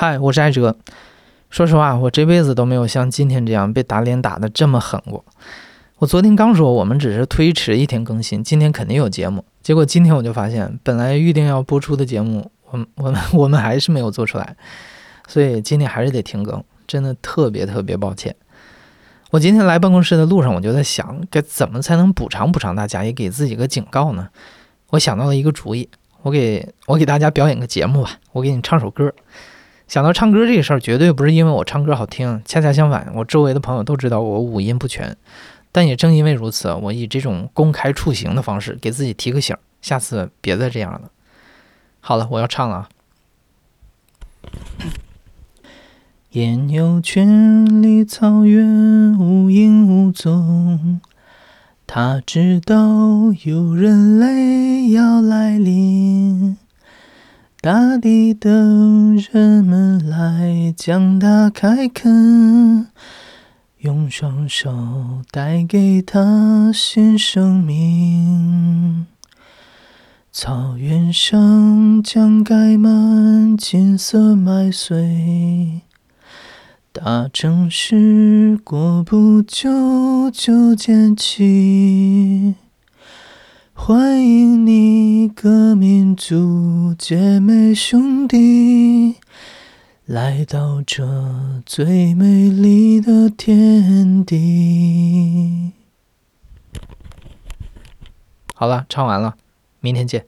嗨，我是艾哲。说实话，我这辈子都没有像今天这样被打脸打得这么狠过。我昨天刚说我们只是推迟一天更新，今天肯定有节目。结果今天我就发现，本来预定要播出的节目，我我们我们还是没有做出来，所以今天还是得停更，真的特别特别抱歉。我今天来办公室的路上，我就在想，该怎么才能补偿补偿大家，也给自己个警告呢？我想到了一个主意，我给我给大家表演个节目吧，我给你唱首歌。想到唱歌这个事儿，绝对不是因为我唱歌好听，恰恰相反，我周围的朋友都知道我五音不全。但也正因为如此，我以这种公开处刑的方式给自己提个醒，下次别再这样了。好了，我要唱了啊！烟游圈里，草原无影无踪，他知道有人类要来临。大地等人们来将它开垦，用双手带给它新生命。草原上将盖满金色麦穗，大城市过不久就建起。欢迎你，革命族姐妹兄弟，来到这最美丽的天地。好了，唱完了，明天见。